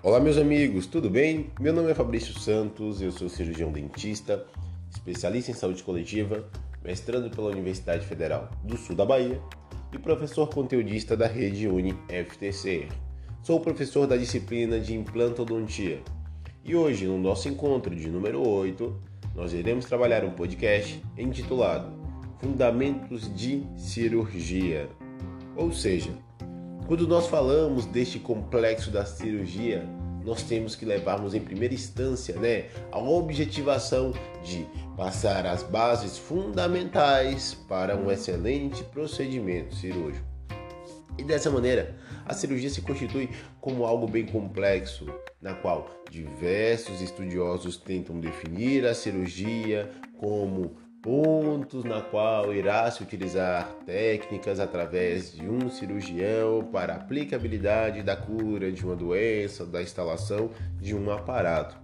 Olá, meus amigos, tudo bem? Meu nome é Fabrício Santos, eu sou cirurgião dentista, especialista em saúde coletiva, mestrando pela Universidade Federal do Sul da Bahia e professor conteudista da rede Uni FTCR. Sou professor da disciplina de implantodontia e hoje, no nosso encontro de número 8, nós iremos trabalhar um podcast intitulado Fundamentos de Cirurgia. Ou seja, quando nós falamos deste complexo da cirurgia, nós temos que levarmos em primeira instância né, a objetivação de passar as bases fundamentais para um excelente procedimento cirúrgico. E dessa maneira, a cirurgia se constitui como algo bem complexo, na qual diversos estudiosos tentam definir a cirurgia como pontos na qual irá se utilizar técnicas através de um cirurgião para aplicabilidade da cura de uma doença, da instalação de um aparato.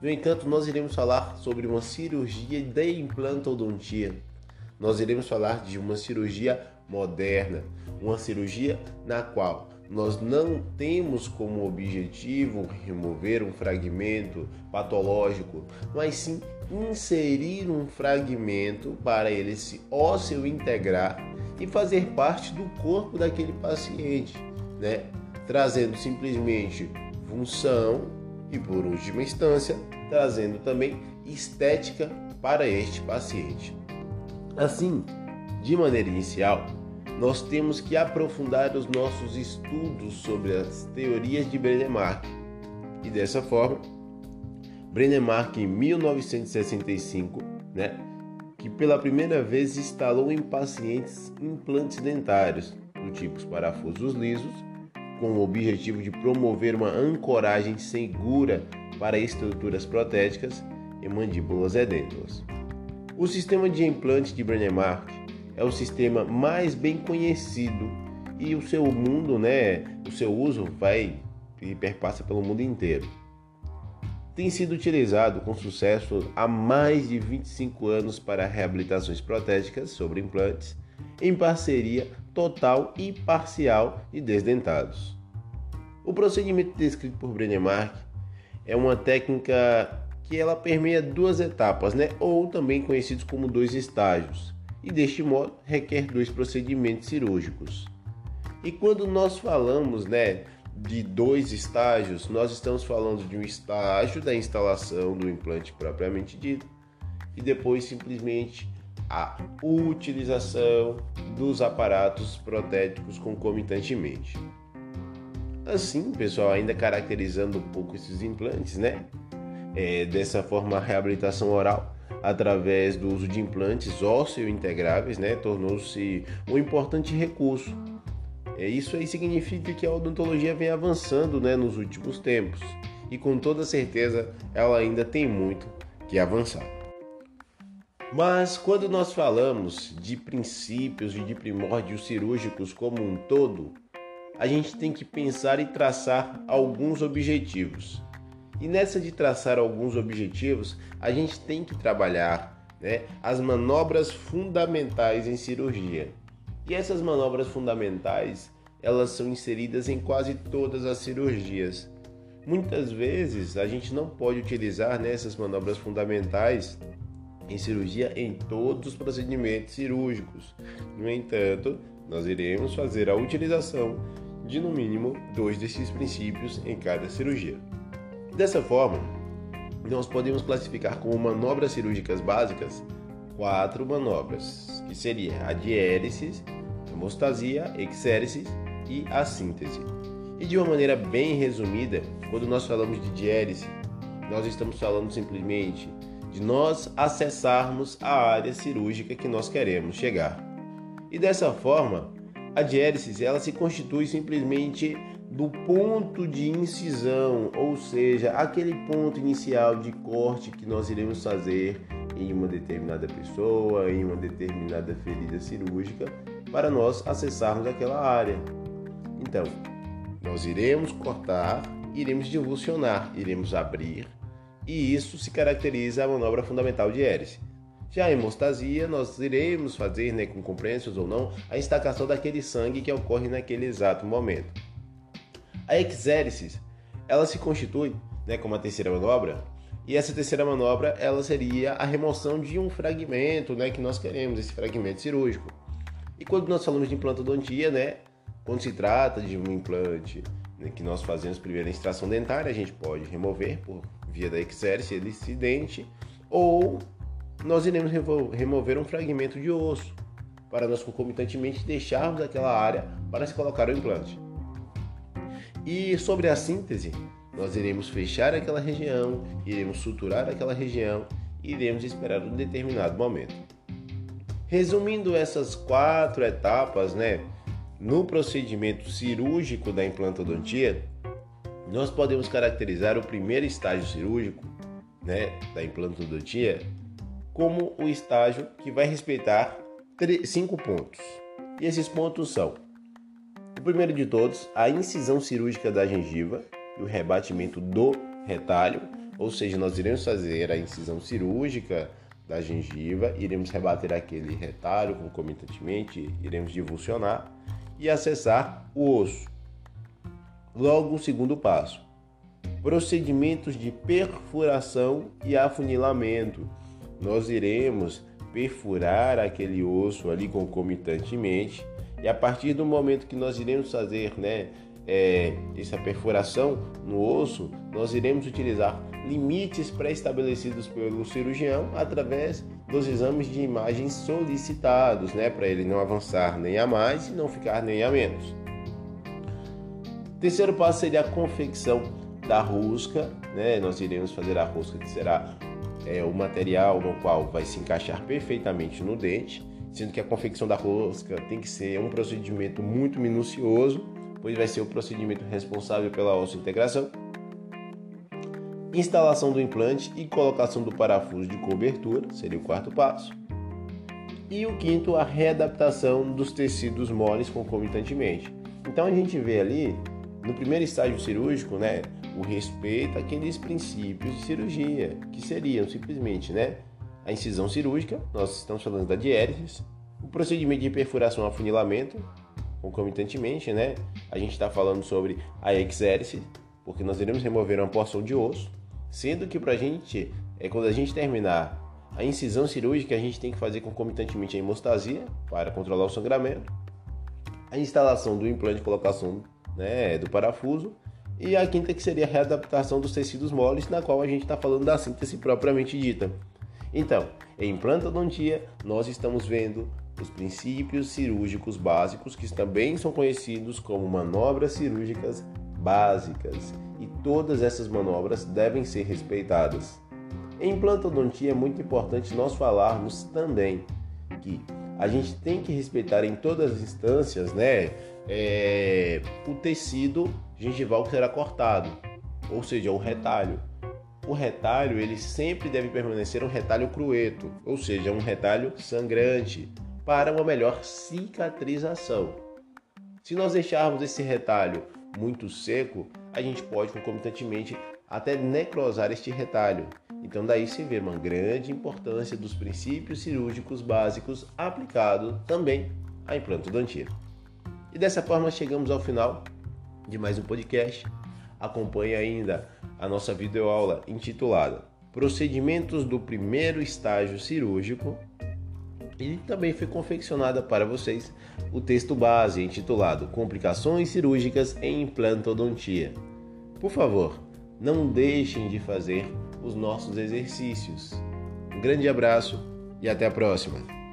No entanto, nós iremos falar sobre uma cirurgia de implantodontia. Nós iremos falar de uma cirurgia moderna, uma cirurgia na qual nós não temos como objetivo remover um fragmento patológico, mas sim inserir um fragmento para ele se ósseo integrar e fazer parte do corpo daquele paciente, né? Trazendo simplesmente função e por última instância, trazendo também estética para este paciente. Assim, de maneira inicial, nós temos que aprofundar os nossos estudos sobre as teorias de Brennemark. E dessa forma, Brennemark em 1965, né, que pela primeira vez instalou em pacientes implantes dentários do tipo parafusos lisos, com o objetivo de promover uma ancoragem segura para estruturas protéticas e mandíbulas edêntulas. O sistema de implante de Brennemark é o sistema mais bem conhecido e o seu mundo, né, o seu uso vai e perpassa pelo mundo inteiro. Tem sido utilizado com sucesso há mais de 25 anos para reabilitações protéticas sobre implantes, em parceria total e parcial de desdentados. O procedimento descrito por Brennemark é uma técnica que ela permeia duas etapas, né? ou também conhecidos como dois estágios e deste modo requer dois procedimentos cirúrgicos. E quando nós falamos, né, de dois estágios, nós estamos falando de um estágio da instalação do implante propriamente dito e depois simplesmente a utilização dos aparatos protéticos concomitantemente. Assim, pessoal, ainda caracterizando um pouco esses implantes, né? É, dessa forma, a reabilitação oral através do uso de implantes ósseo integráveis, né, tornou-se um importante recurso. É, isso aí significa que a odontologia vem avançando né, nos últimos tempos e com toda certeza ela ainda tem muito que avançar. Mas quando nós falamos de princípios e de primórdios cirúrgicos como um todo, a gente tem que pensar e traçar alguns objetivos. E nessa de traçar alguns objetivos, a gente tem que trabalhar né, as manobras fundamentais em cirurgia. E essas manobras fundamentais, elas são inseridas em quase todas as cirurgias. Muitas vezes a gente não pode utilizar né, essas manobras fundamentais em cirurgia em todos os procedimentos cirúrgicos. No entanto, nós iremos fazer a utilização de no mínimo dois desses princípios em cada cirurgia. Dessa forma, nós podemos classificar como manobras cirúrgicas básicas quatro manobras, que seria a diéresis, hemostasia, exéresis e a síntese. E de uma maneira bem resumida, quando nós falamos de diérese, nós estamos falando simplesmente de nós acessarmos a área cirúrgica que nós queremos chegar. E dessa forma, a diérese ela se constitui simplesmente do ponto de incisão, ou seja, aquele ponto inicial de corte que nós iremos fazer em uma determinada pessoa, em uma determinada ferida cirúrgica, para nós acessarmos aquela área. Então, nós iremos cortar, iremos divulsionar, iremos abrir, e isso se caracteriza a manobra fundamental de hélice. Já a hemostasia, nós iremos fazer, né, com compreensões ou não, a estacação daquele sangue que ocorre naquele exato momento. A exéresis ela se constitui né, como a terceira manobra, e essa terceira manobra ela seria a remoção de um fragmento né, que nós queremos, esse fragmento cirúrgico. E quando nós falamos de implantodontia, né, quando se trata de um implante né, que nós fazemos primeiro a extração dentária, a gente pode remover por via da exércia desse dente, ou nós iremos remover um fragmento de osso para nós concomitantemente deixarmos aquela área para se colocar o implante. E sobre a síntese, nós iremos fechar aquela região, iremos suturar aquela região e iremos esperar um determinado momento. Resumindo essas quatro etapas, né, no procedimento cirúrgico da implantodontia, nós podemos caracterizar o primeiro estágio cirúrgico, né, da implantodontia, como o estágio que vai respeitar cinco pontos. E esses pontos são: o primeiro de todos, a incisão cirúrgica da gengiva e o rebatimento do retalho, ou seja, nós iremos fazer a incisão cirúrgica da gengiva, iremos rebater aquele retalho concomitantemente, iremos divulsionar e acessar o osso. Logo, o segundo passo: procedimentos de perfuração e afunilamento. Nós iremos perfurar aquele osso ali concomitantemente e a partir do momento que nós iremos fazer, né, é, essa perfuração no osso, nós iremos utilizar limites pré-estabelecidos pelo cirurgião através dos exames de imagem solicitados, né, para ele não avançar nem a mais e não ficar nem a menos. Terceiro passo seria a confecção da rosca, né? Nós iremos fazer a rosca que será é, o material no qual vai se encaixar perfeitamente no dente, sendo que a confecção da rosca tem que ser um procedimento muito minucioso, pois vai ser o procedimento responsável pela osso integração instalação do implante e colocação do parafuso de cobertura, seria o quarto passo. E o quinto, a readaptação dos tecidos moles concomitantemente. Então a gente vê ali, no primeiro estágio cirúrgico, né, o respeito àqueles princípios de cirurgia, que seriam simplesmente, né, a incisão cirúrgica, nós estamos falando da diérese, o procedimento de perfuração afunilamento, concomitantemente, né, a gente está falando sobre a exérese, porque nós iremos remover uma porção de osso, Sendo que para a gente, é, quando a gente terminar a incisão cirúrgica, a gente tem que fazer concomitantemente a hemostasia para controlar o sangramento, a instalação do implante, colocação né, do parafuso e a quinta que seria a readaptação dos tecidos moles, na qual a gente está falando da síntese propriamente dita. Então, em implantodontia, nós estamos vendo os princípios cirúrgicos básicos, que também são conhecidos como manobras cirúrgicas básicas e todas essas manobras devem ser respeitadas. Em implantodontia é muito importante nós falarmos também que a gente tem que respeitar em todas as instâncias, né, é, o tecido gengival que será cortado, ou seja, o retalho. O retalho ele sempre deve permanecer um retalho crueto, ou seja, um retalho sangrante, para uma melhor cicatrização. Se nós deixarmos esse retalho muito seco, a gente pode concomitantemente até necrosar este retalho. Então daí se vê uma grande importância dos princípios cirúrgicos básicos aplicados também à implantodontia. E dessa forma chegamos ao final de mais um podcast. Acompanhe ainda a nossa videoaula intitulada Procedimentos do primeiro estágio cirúrgico e também foi confeccionada para vocês o texto base intitulado Complicações cirúrgicas em implantodontia. Por favor, não deixem de fazer os nossos exercícios. Um grande abraço e até a próxima!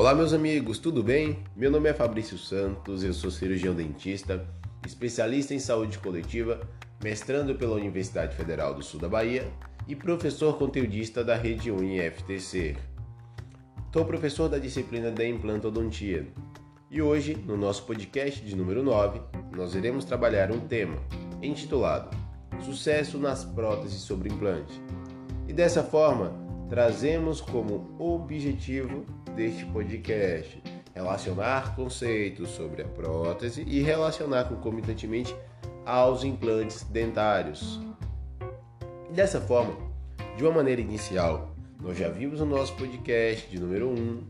Olá, meus amigos, tudo bem? Meu nome é Fabrício Santos, eu sou cirurgião dentista, especialista em saúde coletiva, mestrando pela Universidade Federal do Sul da Bahia e professor conteudista da Rede UniFTC. Sou professor da disciplina da implantodontia e hoje, no nosso podcast de número 9, nós iremos trabalhar um tema intitulado Sucesso nas próteses sobre implante. E dessa forma, trazemos como objetivo deste podcast relacionar conceitos sobre a prótese e relacionar concomitantemente aos implantes dentários. dessa forma, de uma maneira inicial, Nós já vimos no nosso podcast de número 1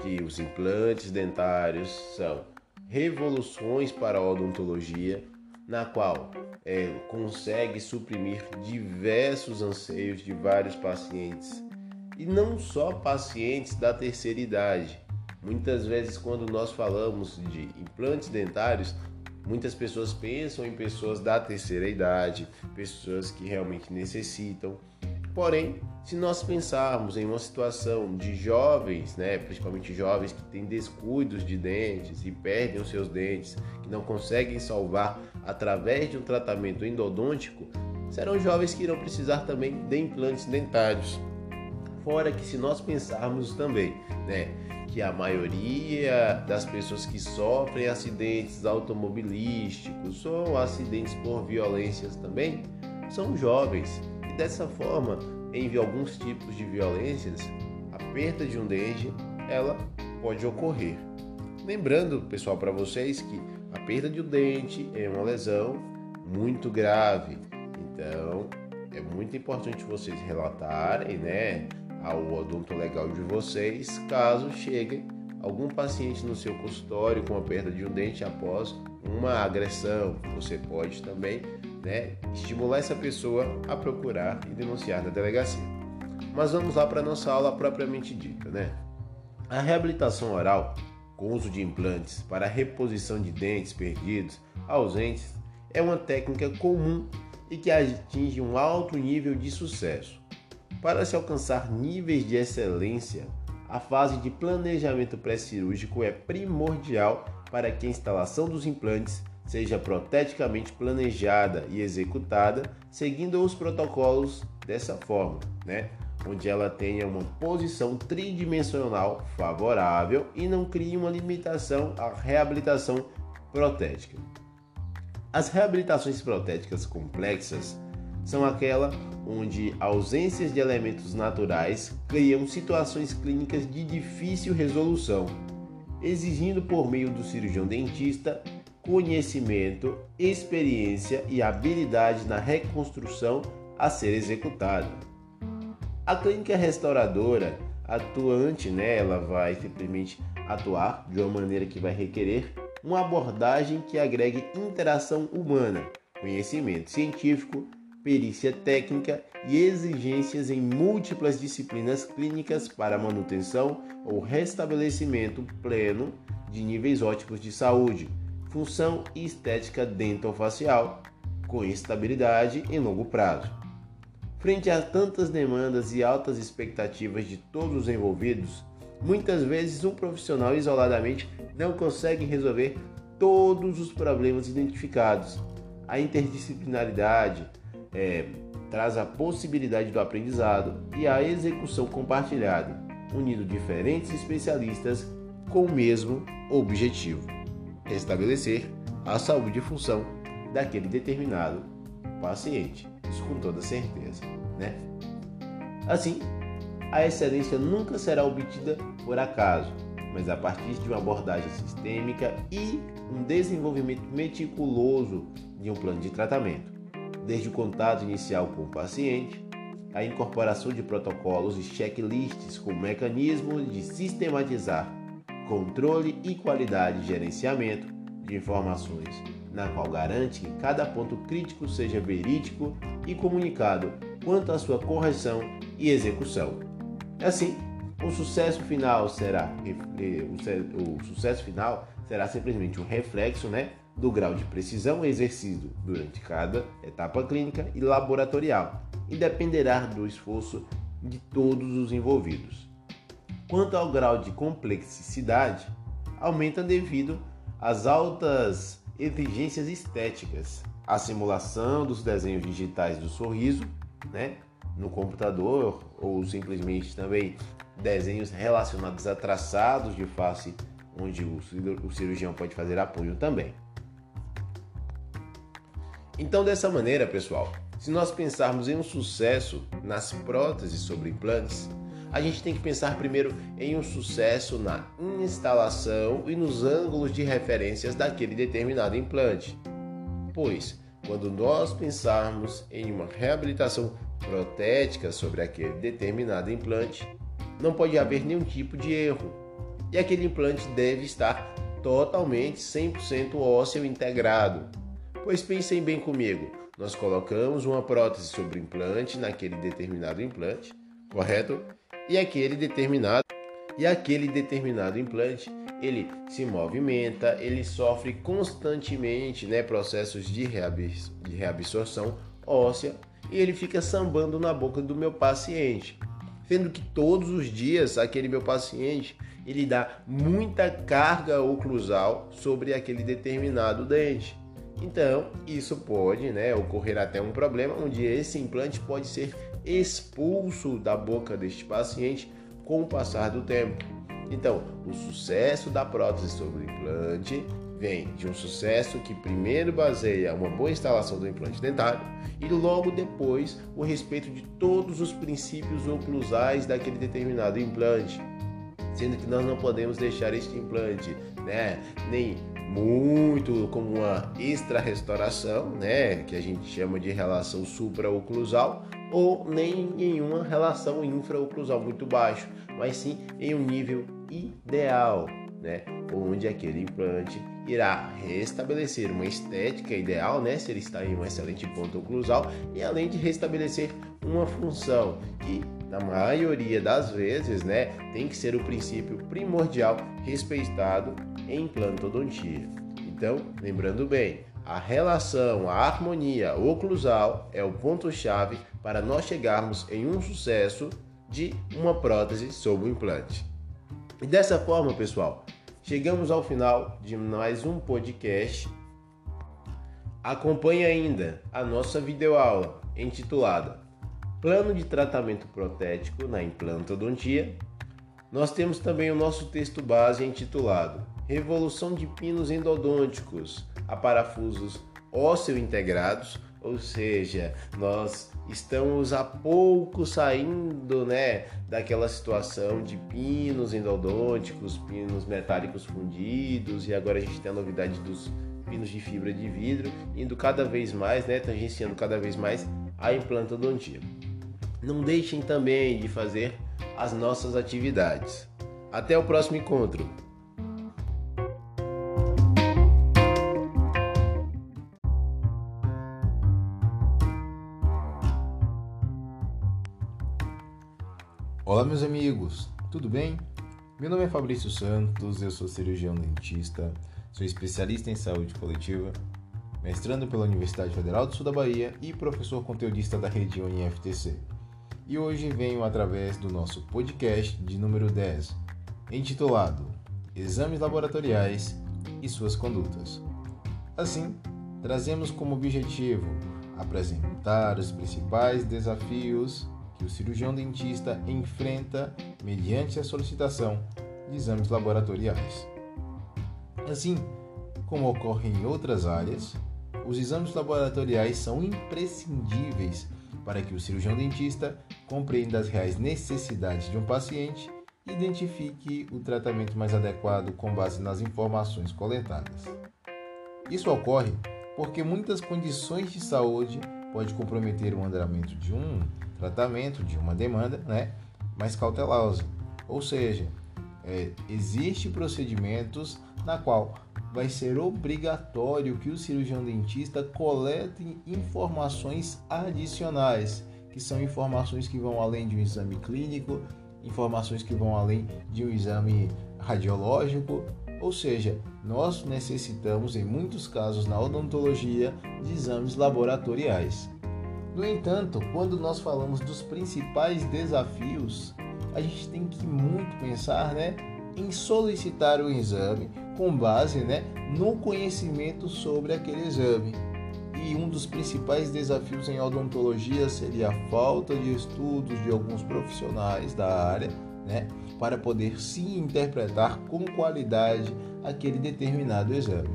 que os implantes dentários são revoluções para a odontologia, na qual é, consegue suprimir diversos anseios de vários pacientes e não só pacientes da terceira idade. Muitas vezes, quando nós falamos de implantes dentários, muitas pessoas pensam em pessoas da terceira idade, pessoas que realmente necessitam. Porém, se nós pensarmos em uma situação de jovens, né, principalmente jovens que têm descuidos de dentes e perdem os seus dentes, que não conseguem salvar através de um tratamento endodôntico, serão jovens que irão precisar também de implantes dentários. Fora que se nós pensarmos também, né, que a maioria das pessoas que sofrem acidentes automobilísticos ou acidentes por violências também são jovens. E dessa forma, em alguns tipos de violências, a perda de um dente, ela pode ocorrer. Lembrando, pessoal, para vocês que a perda de um dente é uma lesão muito grave. Então, é muito importante vocês relatarem, né, ao odonto legal de vocês, caso chegue algum paciente no seu consultório com a perda de um dente após uma agressão. Você pode também né, estimular essa pessoa a procurar e denunciar na delegacia. Mas vamos lá para a nossa aula propriamente dita. Né? A reabilitação oral com uso de implantes para reposição de dentes perdidos, ausentes, é uma técnica comum e que atinge um alto nível de sucesso. Para se alcançar níveis de excelência, a fase de planejamento pré-cirúrgico é primordial para que a instalação dos implantes seja proteticamente planejada e executada seguindo os protocolos dessa forma, né? onde ela tenha uma posição tridimensional favorável e não crie uma limitação à reabilitação protética. As reabilitações protéticas complexas são aquela onde ausências de elementos naturais criam situações clínicas de difícil resolução, exigindo por meio do cirurgião dentista conhecimento, experiência e habilidade na reconstrução a ser executada. A clínica restauradora atuante, né, ela vai simplesmente atuar de uma maneira que vai requerer uma abordagem que agregue interação humana, conhecimento científico, perícia técnica e exigências em múltiplas disciplinas clínicas para manutenção ou restabelecimento pleno de níveis óticos de saúde, função e estética dentofacial, com estabilidade em longo prazo. Frente a tantas demandas e altas expectativas de todos os envolvidos, muitas vezes um profissional isoladamente não consegue resolver todos os problemas identificados. A interdisciplinaridade, é, traz a possibilidade do aprendizado e a execução compartilhada, unindo diferentes especialistas com o mesmo objetivo: restabelecer a saúde e função daquele determinado paciente. Isso com toda certeza, né? Assim, a excelência nunca será obtida por acaso, mas a partir de uma abordagem sistêmica e um desenvolvimento meticuloso de um plano de tratamento desde o contato inicial com o paciente, a incorporação de protocolos e checklists com mecanismos de sistematizar controle e qualidade de gerenciamento de informações, na qual garante que cada ponto crítico seja verídico e comunicado quanto à sua correção e execução. Assim, o sucesso final será o sucesso final será simplesmente um reflexo, né, do grau de precisão exercido durante cada etapa clínica e laboratorial e dependerá do esforço de todos os envolvidos. Quanto ao grau de complexidade, aumenta devido às altas exigências estéticas, a simulação dos desenhos digitais do sorriso, né, no computador ou simplesmente também desenhos relacionados a traçados de face onde o cirurgião pode fazer apoio também. Então, dessa maneira, pessoal, se nós pensarmos em um sucesso nas próteses sobre implantes, a gente tem que pensar primeiro em um sucesso na instalação e nos ângulos de referências daquele determinado implante. Pois, quando nós pensarmos em uma reabilitação protética sobre aquele determinado implante, não pode haver nenhum tipo de erro. E aquele implante deve estar totalmente 100% ósseo integrado. Pois pensem bem comigo, nós colocamos uma prótese sobre o implante naquele determinado implante, correto? E aquele determinado e aquele determinado implante ele se movimenta, ele sofre constantemente né, processos de, de reabsorção óssea e ele fica sambando na boca do meu paciente. Sendo que todos os dias aquele meu paciente ele dá muita carga oclusal sobre aquele determinado dente. Então, isso pode né, ocorrer até um problema onde esse implante pode ser expulso da boca deste paciente com o passar do tempo. Então, o sucesso da prótese sobre o implante vem de um sucesso que primeiro baseia uma boa instalação do implante dentário e logo depois o respeito de todos os princípios oclusais daquele determinado implante. Sendo que nós não podemos deixar este implante, né, nem muito como uma extra restauração, né, que a gente chama de relação supraoclusal, ou nem nenhuma relação infraoclusal muito baixo, mas sim em um nível ideal, né, onde aquele implante irá restabelecer uma estética ideal, né, se ele está em um excelente ponto oclusal, e além de restabelecer uma função que na maioria das vezes, né, tem que ser o princípio primordial respeitado em implantodontia. Então, lembrando bem, a relação, a harmonia oclusal é o ponto-chave para nós chegarmos em um sucesso de uma prótese sob o implante. E dessa forma, pessoal, chegamos ao final de mais um podcast. Acompanhe ainda a nossa videoaula intitulada Plano de Tratamento Protético na Implantodontia. Nós temos também o nosso texto base intitulado Revolução de Pinos Endodônticos a parafusos ósseo integrados, ou seja, nós estamos há pouco saindo, né, daquela situação de pinos endodônticos, pinos metálicos fundidos e agora a gente tem a novidade dos pinos de fibra de vidro, indo cada vez mais, né, tangenciando cada vez mais a implantodontia. Não deixem também de fazer as nossas atividades. Até o próximo encontro. Olá, meus amigos, tudo bem? Meu nome é Fabrício Santos, eu sou cirurgião dentista, sou especialista em saúde coletiva, mestrando pela Universidade Federal do Sul da Bahia e professor conteudista da rede UniFTC. E hoje venho através do nosso podcast de número 10, intitulado Exames Laboratoriais e Suas Condutas. Assim, trazemos como objetivo apresentar os principais desafios que o cirurgião dentista enfrenta mediante a solicitação de exames laboratoriais. Assim como ocorre em outras áreas, os exames laboratoriais são imprescindíveis para que o cirurgião dentista compreenda as reais necessidades de um paciente e identifique o tratamento mais adequado com base nas informações coletadas. Isso ocorre porque muitas condições de saúde podem comprometer o andamento de um tratamento de uma demanda né, mais cautelosa. Ou seja, é, existe procedimentos na qual vai ser obrigatório que o cirurgião dentista colete informações adicionais, que são informações que vão além de um exame clínico, informações que vão além de um exame radiológico, ou seja, nós necessitamos em muitos casos na odontologia de exames laboratoriais. No entanto, quando nós falamos dos principais desafios, a gente tem que muito pensar, né, em solicitar o exame com base, né, no conhecimento sobre aquele exame. E um dos principais desafios em odontologia seria a falta de estudos de alguns profissionais da área, né, para poder sim interpretar com qualidade aquele determinado exame.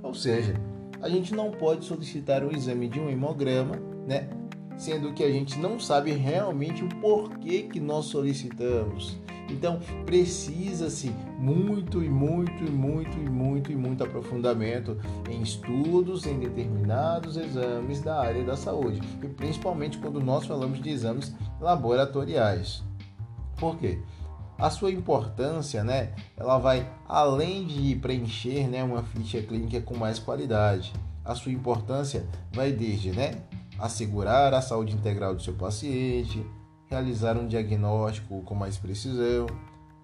Ou seja, a gente não pode solicitar o exame de um hemograma né? sendo que a gente não sabe realmente o porquê que nós solicitamos. Então, precisa-se muito e muito e muito e muito e muito aprofundamento em estudos em determinados exames da área da saúde, e principalmente quando nós falamos de exames laboratoriais. Por quê? A sua importância, né, ela vai além de preencher, né, uma ficha clínica com mais qualidade. A sua importância vai desde, né, assegurar a saúde integral do seu paciente, realizar um diagnóstico com mais precisão,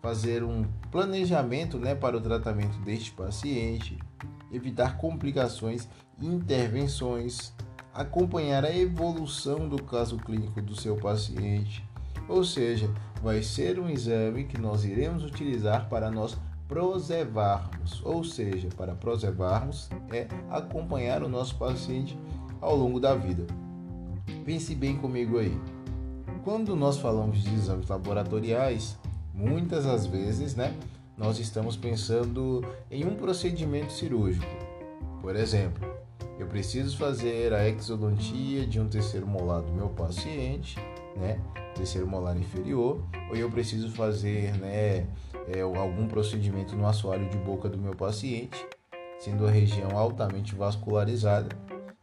fazer um planejamento né, para o tratamento deste paciente, evitar complicações e intervenções, acompanhar a evolução do caso clínico do seu paciente. Ou seja, vai ser um exame que nós iremos utilizar para nós preservarmos, ou seja, para preservarmos é acompanhar o nosso paciente ao longo da vida. Pense bem comigo aí. Quando nós falamos de exames laboratoriais, muitas das vezes, né, nós estamos pensando em um procedimento cirúrgico. Por exemplo, eu preciso fazer a exodontia de um terceiro molar do meu paciente, né, terceiro molar inferior, ou eu preciso fazer, né, é, algum procedimento no assoalho de boca do meu paciente, sendo a região altamente vascularizada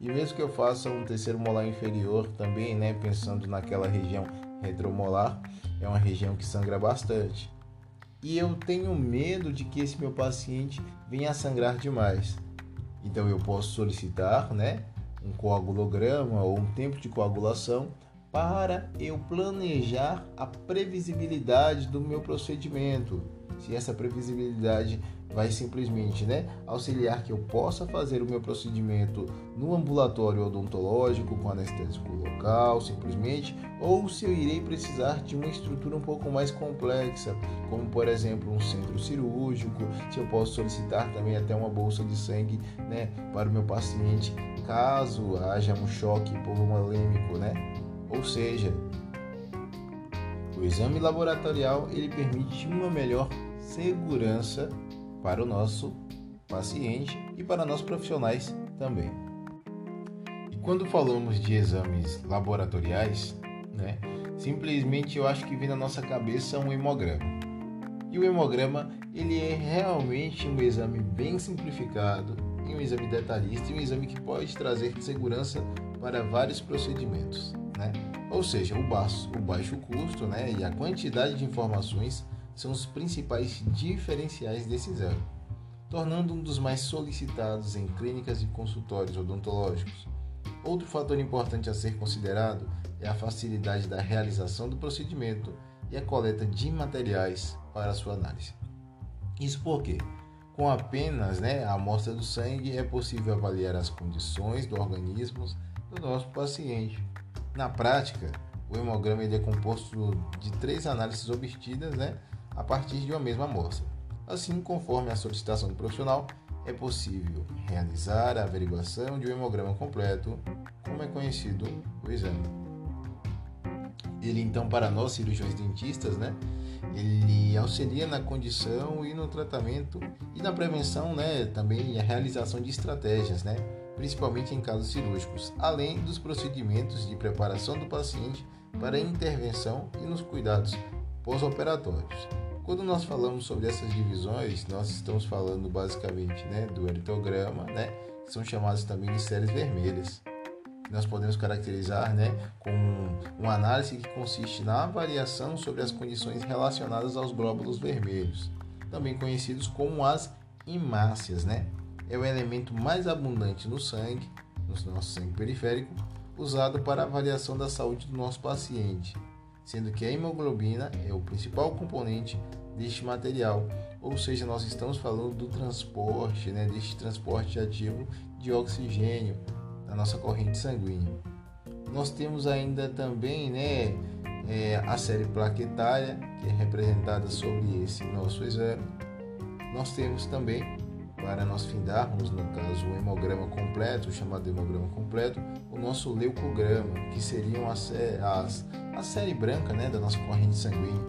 e mesmo que eu faça um terceiro molar inferior também, né, pensando naquela região retromolar, é uma região que sangra bastante. E eu tenho medo de que esse meu paciente venha a sangrar demais. Então eu posso solicitar, né, um coagulograma ou um tempo de coagulação para eu planejar a previsibilidade do meu procedimento. Se essa previsibilidade vai simplesmente né, auxiliar que eu possa fazer o meu procedimento no ambulatório odontológico com anestésico local, simplesmente, ou se eu irei precisar de uma estrutura um pouco mais complexa, como por exemplo um centro cirúrgico, se eu posso solicitar também até uma bolsa de sangue né, para o meu paciente caso haja um choque hipovolêmico, né? Ou seja, o exame laboratorial ele permite uma melhor segurança para o nosso paciente e para nós profissionais também. E quando falamos de exames laboratoriais, né, simplesmente eu acho que vem na nossa cabeça um hemograma. E o hemograma ele é realmente um exame bem simplificado, um exame detalhista e um exame que pode trazer segurança para vários procedimentos, né? Ou seja, o baixo, o baixo custo, né, e a quantidade de informações são os principais diferenciais desse exame, tornando um dos mais solicitados em clínicas e consultórios odontológicos. Outro fator importante a ser considerado é a facilidade da realização do procedimento e a coleta de materiais para sua análise. Isso porque, com apenas né, a amostra do sangue, é possível avaliar as condições do organismo do nosso paciente. Na prática, o hemograma é composto de três análises obtidas né, a partir de uma mesma amostra. Assim, conforme a solicitação do profissional, é possível realizar a averiguação de um hemograma completo, como é conhecido o exame. Ele então para nós cirurgiões dentistas, né, ele auxilia na condição e no tratamento e na prevenção, né, também a realização de estratégias, né, principalmente em casos cirúrgicos, além dos procedimentos de preparação do paciente para intervenção e nos cuidados pós-operatórios. Quando nós falamos sobre essas divisões, nós estamos falando basicamente né, do eritograma, né, que são chamados também de séries vermelhas. Nós podemos caracterizar né, com uma análise que consiste na avaliação sobre as condições relacionadas aos glóbulos vermelhos, também conhecidos como as hemácias. Né? É o elemento mais abundante no sangue, no nosso sangue periférico, usado para avaliação da saúde do nosso paciente sendo que a hemoglobina é o principal componente deste material, ou seja, nós estamos falando do transporte, né, deste transporte ativo de oxigênio na nossa corrente sanguínea. Nós temos ainda também né, é, a série plaquetária, que é representada sobre esse nosso exame. Nós temos também, para nós findarmos, no caso, o hemograma completo, chamado hemograma completo, o nosso leucograma, que seriam as, as a série branca né, da nossa corrente sanguínea,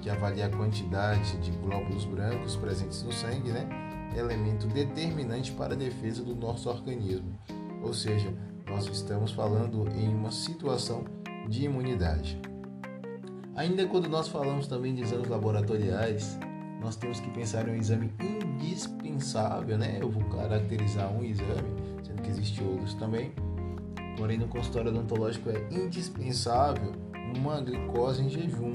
que avalia a quantidade de glóbulos brancos presentes no sangue, né, elemento determinante para a defesa do nosso organismo. Ou seja, nós estamos falando em uma situação de imunidade. Ainda quando nós falamos também de exames laboratoriais, nós temos que pensar em um exame indispensável, né? Eu vou caracterizar um exame, sendo que existem outros também. Porém, no consultório odontológico é indispensável uma glicose em jejum,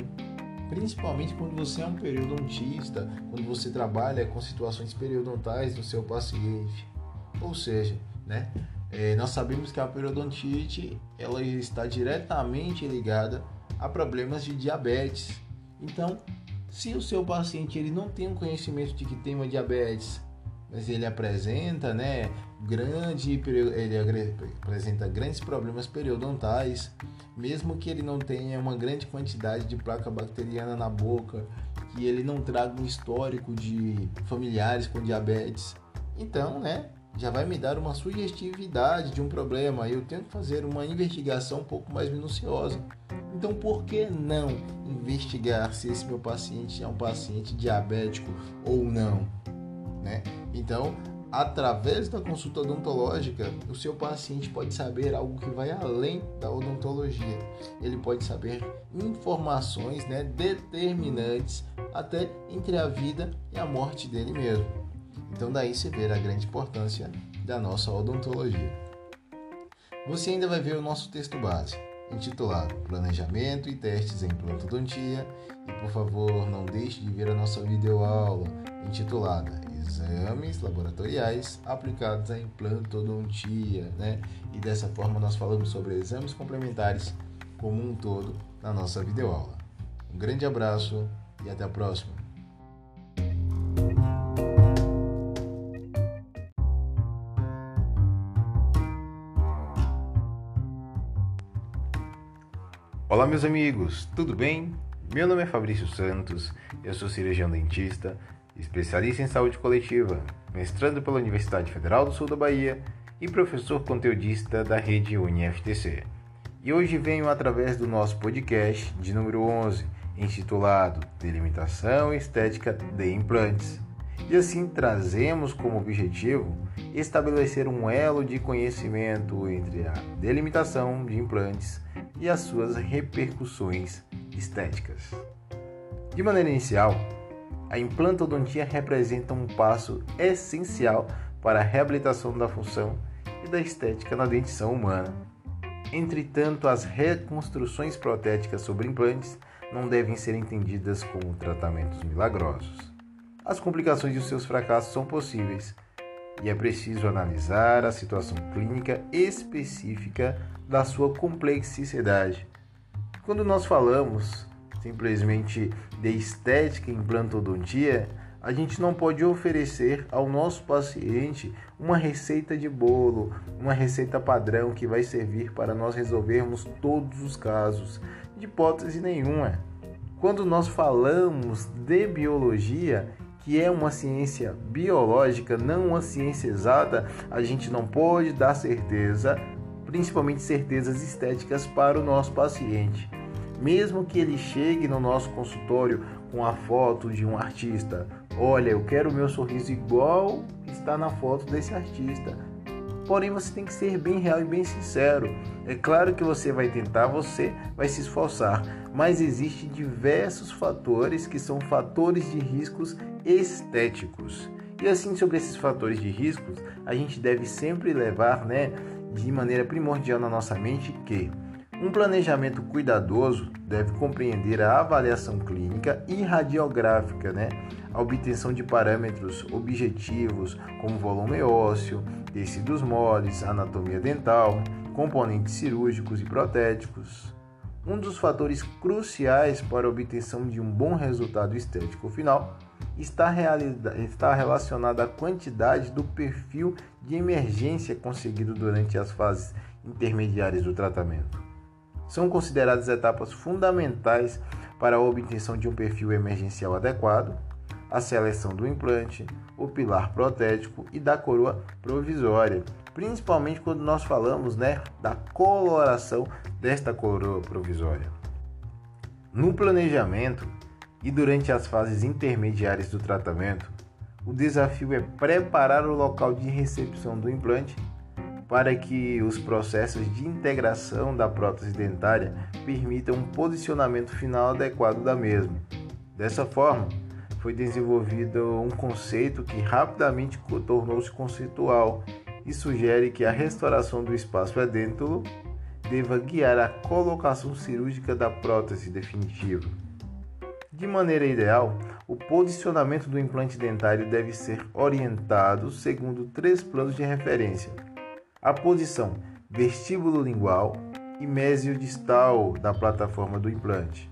principalmente quando você é um periodontista, quando você trabalha com situações periodontais do seu paciente. Ou seja, né? É, nós sabemos que a periodontite ela está diretamente ligada a problemas de diabetes. Então, se o seu paciente ele não tem um conhecimento de que tem uma diabetes, mas ele apresenta, né, grande ele apresenta grandes problemas periodontais, mesmo que ele não tenha uma grande quantidade de placa bacteriana na boca, que ele não traga um histórico de familiares com diabetes. Então, né, já vai me dar uma sugestividade de um problema. Eu tenho que fazer uma investigação um pouco mais minuciosa. Então, por que não investigar se esse meu paciente é um paciente diabético ou não? Né? Então, através da consulta odontológica, o seu paciente pode saber algo que vai além da odontologia. Ele pode saber informações né, determinantes até entre a vida e a morte dele mesmo. Então, daí se vê a grande importância da nossa odontologia. Você ainda vai ver o nosso texto base, intitulado Planejamento e Testes em Implantodontia, e por favor, não deixe de ver a nossa videoaula intitulada exames laboratoriais aplicados à implantodontia, né? E dessa forma nós falamos sobre exames complementares como um todo na nossa videoaula. Um grande abraço e até a próxima. Olá meus amigos, tudo bem? Meu nome é Fabrício Santos, eu sou cirurgião dentista especialista em saúde coletiva, mestrando pela Universidade Federal do Sul da Bahia e professor conteudista da rede UniFTC. E hoje venho através do nosso podcast de número 11, intitulado Delimitação Estética de Implantes. E assim trazemos como objetivo estabelecer um elo de conhecimento entre a delimitação de implantes e as suas repercussões estéticas. De maneira inicial, a implantodontia representa um passo essencial para a reabilitação da função e da estética na dentição humana. Entretanto, as reconstruções protéticas sobre implantes não devem ser entendidas como tratamentos milagrosos. As complicações e os seus fracassos são possíveis e é preciso analisar a situação clínica específica da sua complexidade. Quando nós falamos simplesmente de estética em implantodontia, a gente não pode oferecer ao nosso paciente uma receita de bolo, uma receita padrão que vai servir para nós resolvermos todos os casos, de hipótese nenhuma. Quando nós falamos de biologia, que é uma ciência biológica, não uma ciência exata, a gente não pode dar certeza, principalmente certezas estéticas para o nosso paciente mesmo que ele chegue no nosso consultório com a foto de um artista, olha, eu quero o meu sorriso igual está na foto desse artista. Porém, você tem que ser bem real e bem sincero. É claro que você vai tentar, você vai se esforçar, mas existem diversos fatores que são fatores de riscos estéticos. E assim, sobre esses fatores de riscos, a gente deve sempre levar, né, de maneira primordial na nossa mente que um planejamento cuidadoso deve compreender a avaliação clínica e radiográfica, né? a obtenção de parâmetros objetivos como volume ósseo, tecidos moles, anatomia dental, componentes cirúrgicos e protéticos. Um dos fatores cruciais para a obtenção de um bom resultado estético final está, está relacionado à quantidade do perfil de emergência conseguido durante as fases intermediárias do tratamento são consideradas etapas fundamentais para a obtenção de um perfil emergencial adequado, a seleção do implante, o pilar protético e da coroa provisória, principalmente quando nós falamos né, da coloração desta coroa provisória. No planejamento e durante as fases intermediárias do tratamento, o desafio é preparar o local de recepção do implante para que os processos de integração da prótese dentária permitam um posicionamento final adequado da mesma. Dessa forma, foi desenvolvido um conceito que rapidamente tornou-se conceitual e sugere que a restauração do espaço edêntulo deva guiar a colocação cirúrgica da prótese definitiva. De maneira ideal, o posicionamento do implante dentário deve ser orientado segundo três planos de referência: a posição vestíbulo lingual e mesio-distal da plataforma do implante,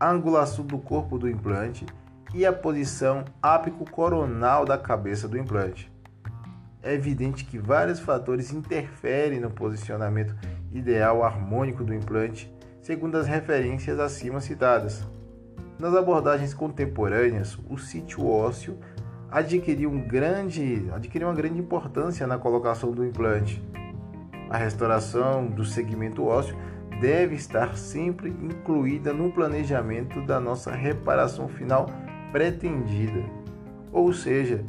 a angulação do corpo do implante e a posição ápico-coronal da cabeça do implante. É evidente que vários fatores interferem no posicionamento ideal harmônico do implante, segundo as referências acima citadas. Nas abordagens contemporâneas, o sítio ósseo adquiriu, um grande, adquiriu uma grande importância na colocação do implante. A restauração do segmento ósseo deve estar sempre incluída no planejamento da nossa reparação final pretendida. Ou seja,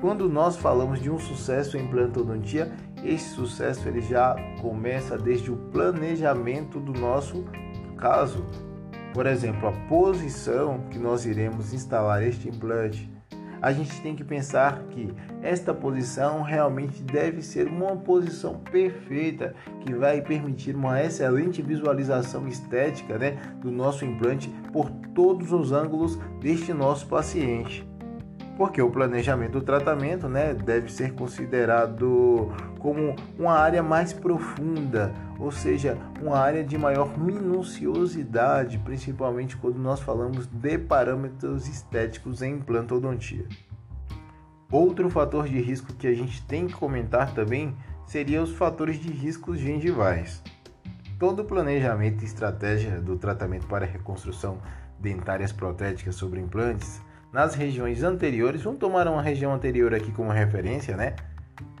quando nós falamos de um sucesso em implantodontia, esse sucesso ele já começa desde o planejamento do nosso caso. Por exemplo, a posição que nós iremos instalar este implante, a gente tem que pensar que esta posição realmente deve ser uma posição perfeita que vai permitir uma excelente visualização estética né, do nosso implante por todos os ângulos deste nosso paciente porque o planejamento do tratamento né, deve ser considerado como uma área mais profunda, ou seja, uma área de maior minuciosidade, principalmente quando nós falamos de parâmetros estéticos em implantodontia. Outro fator de risco que a gente tem que comentar também seria os fatores de riscos gengivais. Todo planejamento e estratégia do tratamento para reconstrução dentárias protéticas sobre implantes nas regiões anteriores, vamos tomar uma região anterior aqui como referência, né?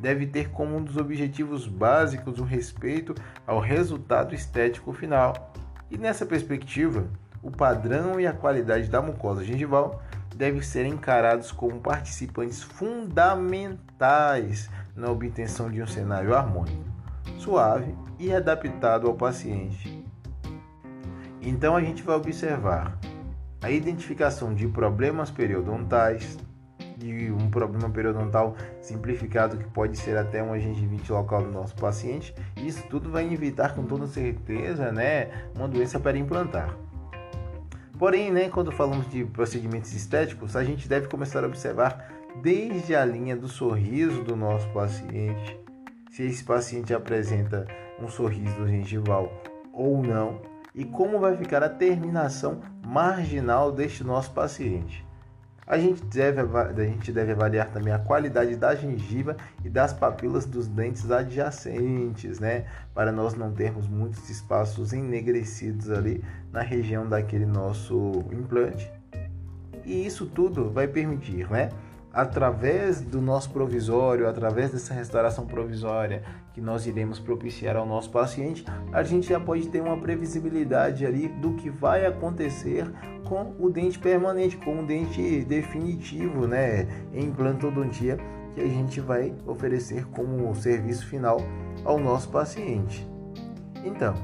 Deve ter como um dos objetivos básicos o respeito ao resultado estético final. E nessa perspectiva, o padrão e a qualidade da mucosa gengival devem ser encarados como participantes fundamentais na obtenção de um cenário harmônico, suave e adaptado ao paciente. Então a gente vai observar a identificação de problemas periodontais, de um problema periodontal simplificado que pode ser até uma gengivite local do nosso paciente. Isso tudo vai evitar com toda certeza, né, uma doença periimplantar. Porém, né, quando falamos de procedimentos estéticos, a gente deve começar a observar desde a linha do sorriso do nosso paciente, se esse paciente apresenta um sorriso gengival ou não, e como vai ficar a terminação marginal deste nosso paciente. A gente, deve, a gente deve avaliar também a qualidade da gengiva e das papilas dos dentes adjacentes, né? Para nós não termos muitos espaços enegrecidos ali na região daquele nosso implante. E isso tudo vai permitir, né? através do nosso provisório, através dessa restauração provisória que nós iremos propiciar ao nosso paciente, a gente já pode ter uma previsibilidade ali do que vai acontecer com o dente permanente, com o dente definitivo, né, em implantodontia que a gente vai oferecer como serviço final ao nosso paciente. Então,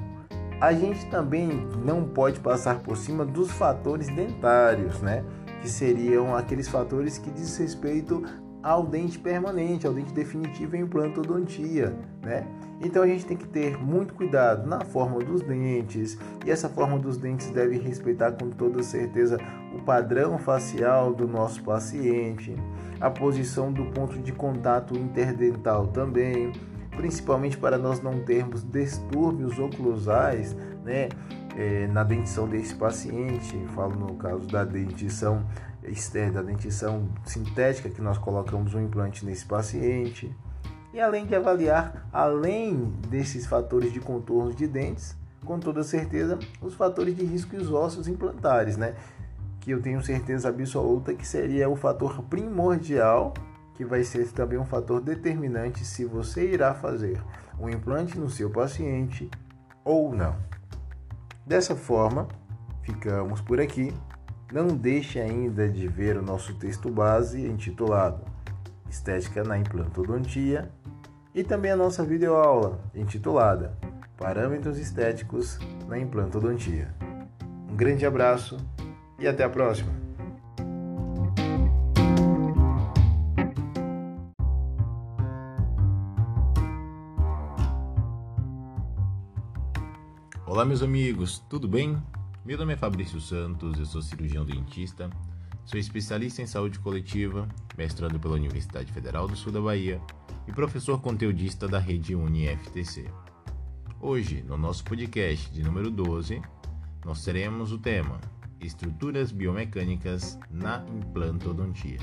a gente também não pode passar por cima dos fatores dentários, né? que seriam aqueles fatores que diz respeito ao dente permanente, ao dente definitivo em implantodontia, né? Então a gente tem que ter muito cuidado na forma dos dentes, e essa forma dos dentes deve respeitar com toda certeza o padrão facial do nosso paciente, a posição do ponto de contato interdental também, principalmente para nós não termos distúrbios oclusais, né? é, na dentição desse paciente, falo no caso da dentição da dentição sintética que nós colocamos um implante nesse paciente. E além de avaliar, além desses fatores de contorno de dentes, com toda certeza, os fatores de risco e os ossos implantares, né? Que eu tenho certeza absoluta que seria o fator primordial, que vai ser também um fator determinante se você irá fazer um implante no seu paciente ou não. Dessa forma, ficamos por aqui. Não deixe ainda de ver o nosso texto base intitulado Estética na Implantodontia. e também a nossa videoaula intitulada Parâmetros Estéticos na Implantodontia. Um grande abraço e até a próxima! Olá, meus amigos, tudo bem? Meu nome é Fabrício Santos, eu sou cirurgião dentista, sou especialista em saúde coletiva, mestrando pela Universidade Federal do Sul da Bahia e professor conteudista da rede UniFTC. Hoje, no nosso podcast de número 12, nós teremos o tema Estruturas biomecânicas na implantodontia.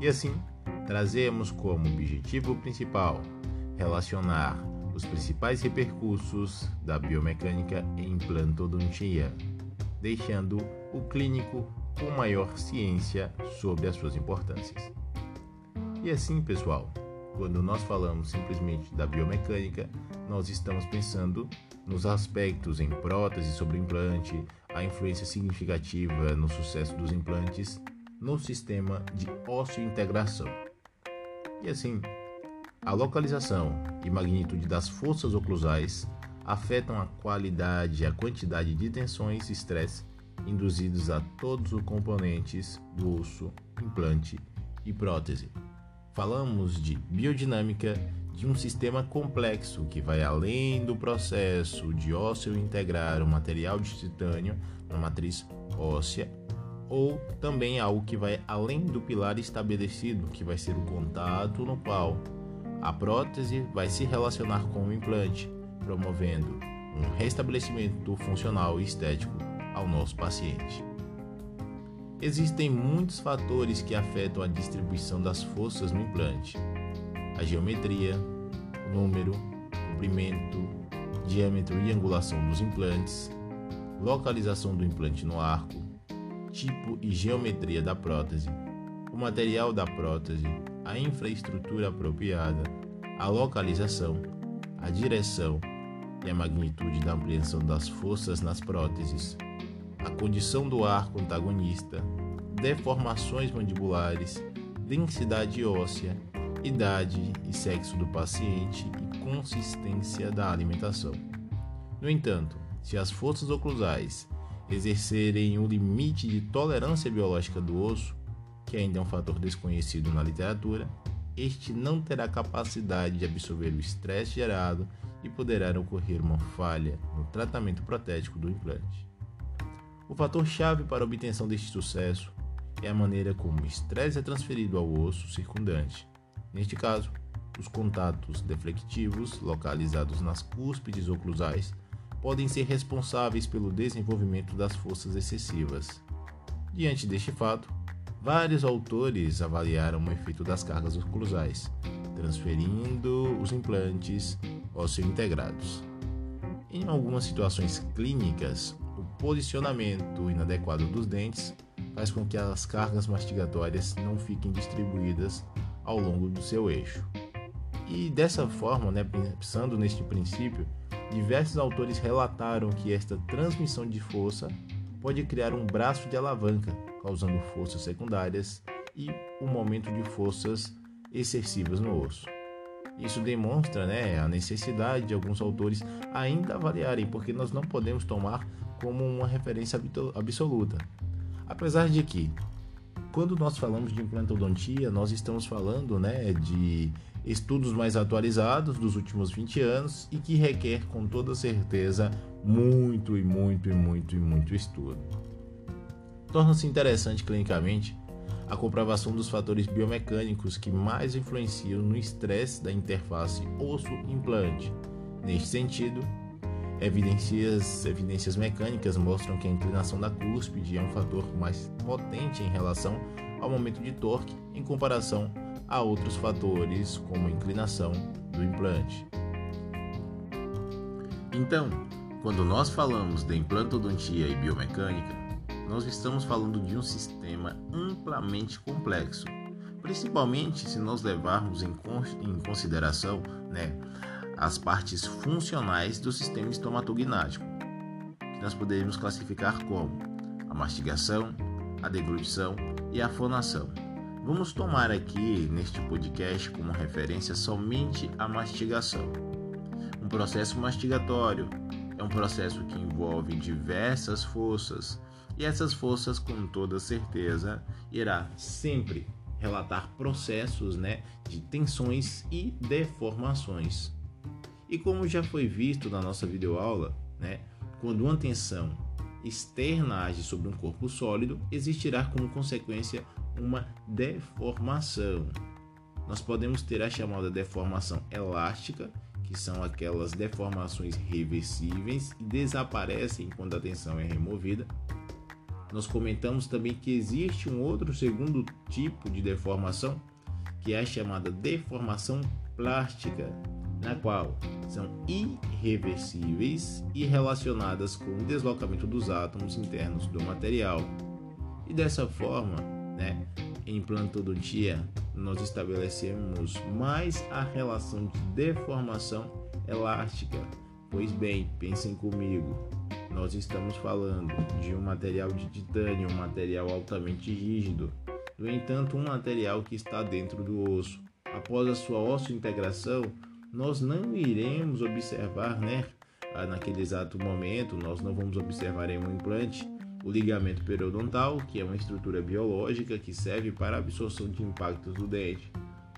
E assim, trazemos como objetivo principal relacionar os principais repercursos da biomecânica em implantodontia, deixando o clínico com maior ciência sobre as suas importâncias. E assim, pessoal, quando nós falamos simplesmente da biomecânica, nós estamos pensando nos aspectos em prótese sobre implante, a influência significativa no sucesso dos implantes no sistema de ósseo-integração. E assim, a localização e magnitude das forças oclusais afetam a qualidade e a quantidade de tensões e estresse induzidos a todos os componentes do osso, implante e prótese. Falamos de biodinâmica de um sistema complexo que vai além do processo de ósseo integrar um material de titânio na matriz óssea, ou também algo que vai além do pilar estabelecido, que vai ser o contato no qual a prótese vai se relacionar com o implante, promovendo um restabelecimento funcional e estético ao nosso paciente. Existem muitos fatores que afetam a distribuição das forças no implante: a geometria, o número, comprimento, diâmetro e angulação dos implantes, localização do implante no arco, tipo e geometria da prótese, o material da prótese, a infraestrutura apropriada, a localização, a direção e a magnitude da ampliação das forças nas próteses, a condição do arco antagonista, deformações mandibulares, densidade óssea, idade e sexo do paciente e consistência da alimentação. No entanto, se as forças oclusais exercerem o limite de tolerância biológica do osso, que ainda é um fator desconhecido na literatura, este não terá capacidade de absorver o estresse gerado e poderá ocorrer uma falha no tratamento protético do implante. O fator-chave para a obtenção deste sucesso é a maneira como o estresse é transferido ao osso circundante. Neste caso, os contatos deflectivos localizados nas cúspides oclusais podem ser responsáveis pelo desenvolvimento das forças excessivas. Diante deste fato, vários autores avaliaram o efeito das cargas oclusais, transferindo os implantes ósseo integrados. Em algumas situações clínicas, posicionamento inadequado dos dentes faz com que as cargas mastigatórias não fiquem distribuídas ao longo do seu eixo. E dessa forma, né, pensando neste princípio, diversos autores relataram que esta transmissão de força pode criar um braço de alavanca, causando forças secundárias e um aumento de forças excessivas no osso. Isso demonstra né, a necessidade de alguns autores ainda avaliarem, porque nós não podemos tomar como uma referência absoluta. Apesar de que, quando nós falamos de implantodontia, nós estamos falando né, de estudos mais atualizados dos últimos 20 anos e que requer com toda certeza muito e muito e muito e muito estudo. Torna-se interessante clinicamente a comprovação dos fatores biomecânicos que mais influenciam no estresse da interface osso-implante. Neste sentido, evidências, evidências mecânicas mostram que a inclinação da cúspide é um fator mais potente em relação ao momento de torque em comparação a outros fatores, como a inclinação do implante. Então, quando nós falamos de implantodontia e biomecânica, nós estamos falando de um sistema amplamente complexo, principalmente se nós levarmos em, consideração né, as partes funcionais do sistema estomatognático, que nós poderíamos classificar como a mastigação, a deglutição e a fonação. Vamos tomar aqui neste podcast como referência somente a mastigação. Um processo mastigatório é um processo que envolve diversas forças e essas forças, com toda certeza, irá sempre relatar processos né, de tensões e deformações. E como já foi visto na nossa videoaula, né, quando uma tensão externa age sobre um corpo sólido, existirá como consequência uma deformação. Nós podemos ter a chamada deformação elástica, que são aquelas deformações reversíveis e desaparecem quando a tensão é removida. Nós comentamos também que existe um outro segundo tipo de deformação, que é a chamada deformação plástica, na qual são irreversíveis e relacionadas com o deslocamento dos átomos internos do material. E dessa forma, né, em plantodontia, nós estabelecemos mais a relação de deformação elástica. Pois bem, pensem comigo, nós estamos falando de um material de titânio, um material altamente rígido, no entanto, um material que está dentro do osso. Após a sua osso-integração, nós não iremos observar, né? Ah, naquele exato momento, nós não vamos observar em um implante o ligamento periodontal, que é uma estrutura biológica que serve para a absorção de impactos do dente.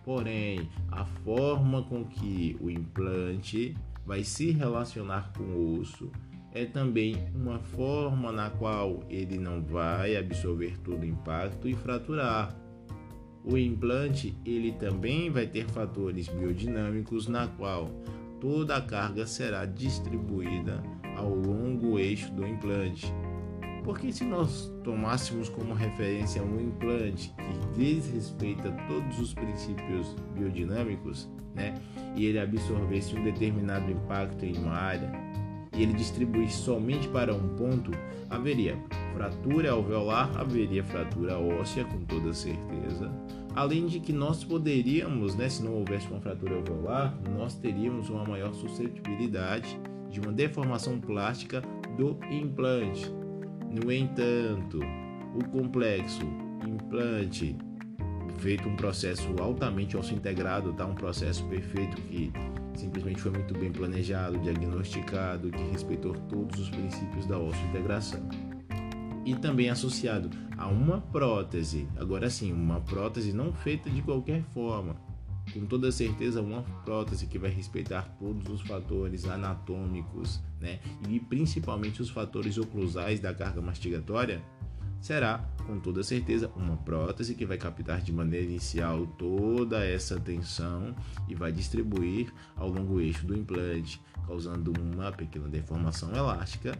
Porém, a forma com que o implante vai se relacionar com o osso é também uma forma na qual ele não vai absorver todo o impacto e fraturar. O implante ele também vai ter fatores biodinâmicos na qual toda a carga será distribuída ao longo eixo do implante. Porque se nós tomássemos como referência um implante que desrespeita todos os princípios biodinâmicos, né, e ele absorvesse um determinado impacto em uma área, e ele distribuísse somente para um ponto, haveria fratura alveolar, haveria fratura óssea com toda certeza. Além de que nós poderíamos, né, se não houvesse uma fratura alveolar, nós teríamos uma maior suscetibilidade de uma deformação plástica do implante. No entanto, o complexo implante feito um processo altamente osso integrado, tá? Um processo perfeito que simplesmente foi muito bem planejado, diagnosticado, que respeitou todos os princípios da osso integração. E também associado a uma prótese, agora sim, uma prótese não feita de qualquer forma, com toda certeza uma prótese que vai respeitar todos os fatores anatômicos, né? E principalmente os fatores oclusais da carga mastigatória, será com toda certeza uma prótese que vai captar de maneira inicial toda essa tensão e vai distribuir ao longo eixo do implante, causando uma pequena deformação elástica,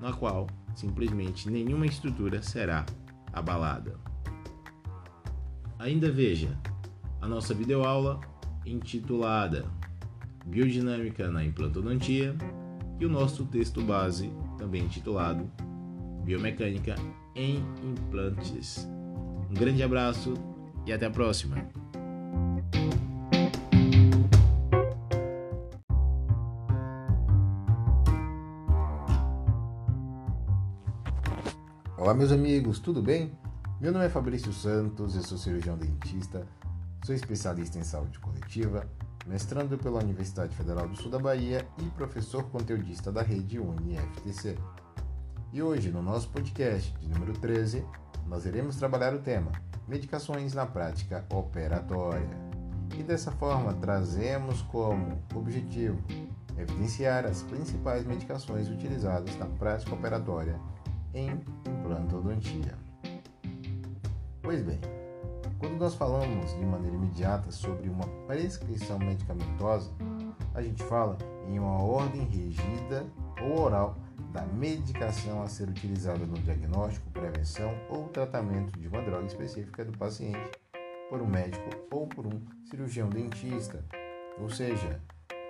na qual simplesmente nenhuma estrutura será abalada. Ainda veja, a nossa videoaula intitulada Biodinâmica na implantodontia e o nosso texto base, também intitulado Biomecânica em Implantes. Um grande abraço e até a próxima! Olá, meus amigos, tudo bem? Meu nome é Fabrício Santos, eu sou cirurgião dentista Sou especialista em saúde coletiva, mestrando pela Universidade Federal do Sul da Bahia e professor conteudista da rede UniFTC. E hoje, no nosso podcast de número 13, nós iremos trabalhar o tema Medicações na prática operatória. E dessa forma, trazemos como objetivo evidenciar as principais medicações utilizadas na prática operatória em implantodontia. Pois bem, quando nós falamos de maneira imediata sobre uma prescrição medicamentosa, a gente fala em uma ordem regida ou oral da medicação a ser utilizada no diagnóstico, prevenção ou tratamento de uma droga específica do paciente por um médico ou por um cirurgião dentista. Ou seja,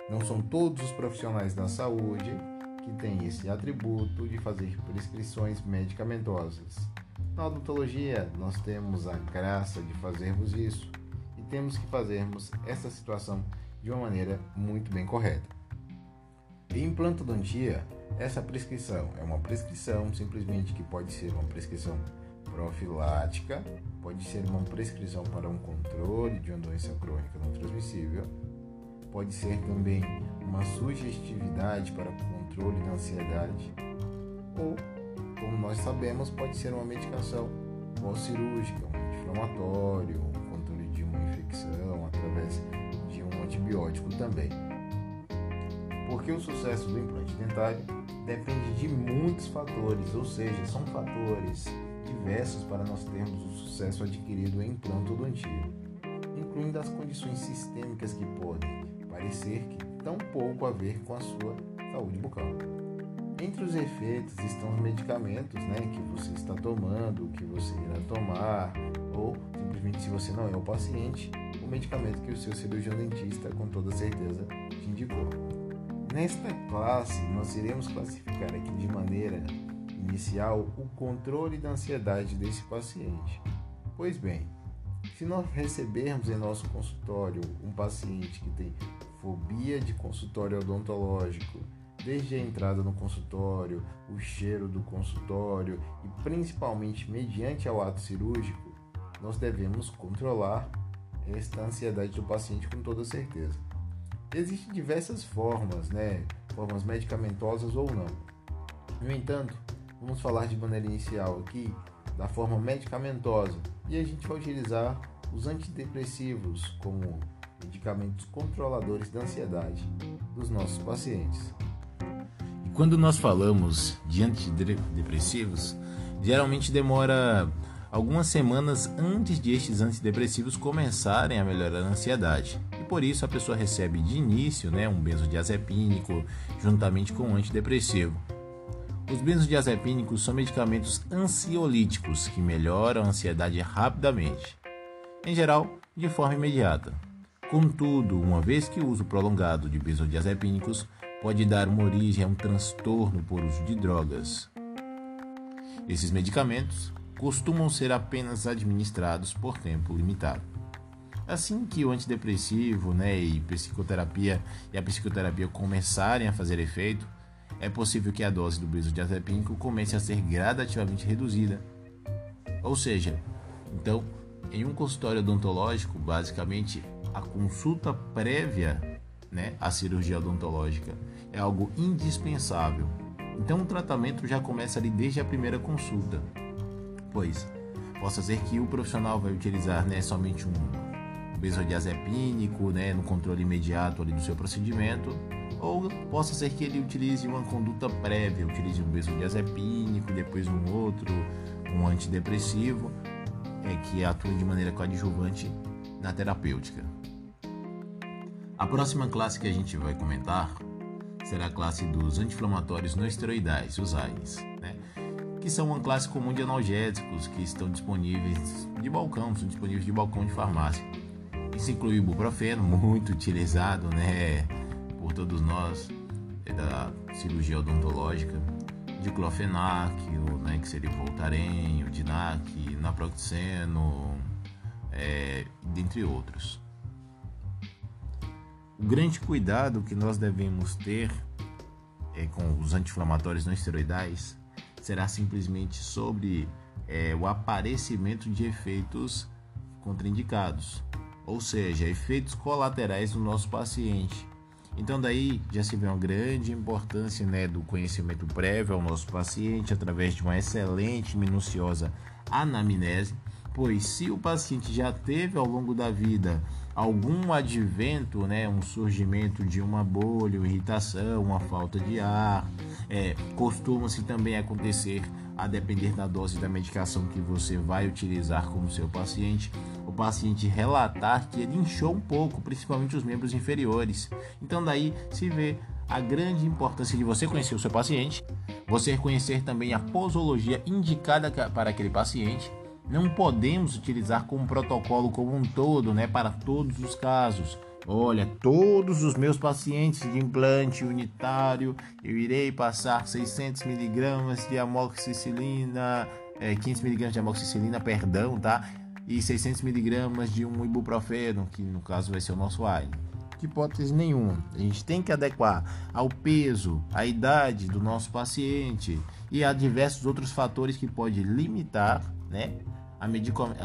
não são todos os profissionais da saúde que têm esse atributo de fazer prescrições medicamentosas. Na odontologia, nós temos a graça de fazermos isso e temos que fazermos essa situação de uma maneira muito bem correta. Em implantodontia, essa prescrição é uma prescrição simplesmente que pode ser uma prescrição profilática, pode ser uma prescrição para um controle de uma doença crônica não transmissível, pode ser também uma sugestividade para controle da ansiedade, ou, como nós sabemos, pode ser uma medicação pós-cirúrgica, um anti-inflamatório, um controle de uma infecção através de um antibiótico também. Porque o sucesso do implante dentário depende de muitos fatores, ou seja, são fatores diversos para nós termos o sucesso adquirido em implante odontio, incluindo as condições sistêmicas que podem parecer que tão pouco a ver com a sua saúde bucal. Entre os efeitos estão os medicamentos né, que você está tomando, que você irá tomar, ou simplesmente se você não é o paciente, o medicamento que o seu cirurgião dentista com toda certeza te indicou. Nesta classe, nós iremos classificar aqui de maneira inicial o controle da ansiedade desse paciente. Pois bem, se nós recebermos em nosso consultório um paciente que tem fobia de consultório odontológico, desde a entrada no consultório, o cheiro do consultório e principalmente mediante ao ato cirúrgico, nós devemos controlar esta ansiedade do paciente com toda certeza. Existem diversas formas, né? Formas medicamentosas ou não. No entanto, vamos falar de maneira inicial aqui da forma medicamentosa e a gente vai utilizar os antidepressivos como medicamentos controladores da ansiedade dos nossos pacientes. E quando nós falamos de antidepressivos, geralmente demora algumas semanas antes de estes antidepressivos começarem a melhorar a ansiedade. Por isso a pessoa recebe de início né, um benzodiazepínico juntamente com um antidepressivo. Os benzodiazepínicos são medicamentos ansiolíticos que melhoram a ansiedade rapidamente, em geral, de forma imediata. Contudo, uma vez que o uso prolongado de benzodiazepínicos pode dar uma origem a um transtorno por uso de drogas. Esses medicamentos costumam ser apenas administrados por tempo limitado. Assim que o antidepressivo né, e, psicoterapia, e a psicoterapia começarem a fazer efeito, é possível que a dose do benzodiazepínico comece a ser gradativamente reduzida. Ou seja, então, em um consultório odontológico, basicamente a consulta prévia né, à cirurgia odontológica é algo indispensável. Então o tratamento já começa ali desde a primeira consulta pois possa ser que o profissional vai utilizar né, somente um benzodiazepínico né, no controle imediato ali do seu procedimento, ou possa ser que ele utilize uma conduta prévia, utilize um benzodiazepínico, depois um outro, um antidepressivo, é, que atue de maneira coadjuvante na terapêutica. A próxima classe que a gente vai comentar será a classe dos anti-inflamatórios não esteroidais, os AINES. Né? que são uma classe comum de analgésicos que estão disponíveis de balcão, são disponíveis de balcão de farmácia. Isso inclui o ibuprofeno, muito utilizado né, por todos nós é da cirurgia odontológica, diclofenac, o, né, o Voltaren, o Dinac, naproxeno, é, dentre outros. O grande cuidado que nós devemos ter é, com os anti-inflamatórios não esteroidais será simplesmente sobre é, o aparecimento de efeitos contraindicados, ou seja, efeitos colaterais no nosso paciente. Então daí já se vê uma grande importância né, do conhecimento prévio ao nosso paciente através de uma excelente minuciosa anamnese, pois se o paciente já teve ao longo da vida algum advento, né, um surgimento de uma bolha, uma irritação, uma falta de ar. É, Costuma-se também acontecer, a depender da dose da medicação que você vai utilizar com o seu paciente, o paciente relatar que ele inchou um pouco, principalmente os membros inferiores. Então daí se vê a grande importância de você conhecer o seu paciente, você conhecer também a posologia indicada para aquele paciente não podemos utilizar como protocolo como um todo, né, para todos os casos. Olha, todos os meus pacientes de implante unitário, eu irei passar 600 miligramas de amoxicilina, é, 500 miligramas de amoxicilina, perdão, tá? E 600 miligramas de um ibuprofeno, que no caso vai ser o nosso AINE. Hipótese nenhuma. A gente tem que adequar ao peso, à idade do nosso paciente e a diversos outros fatores que pode limitar né, a,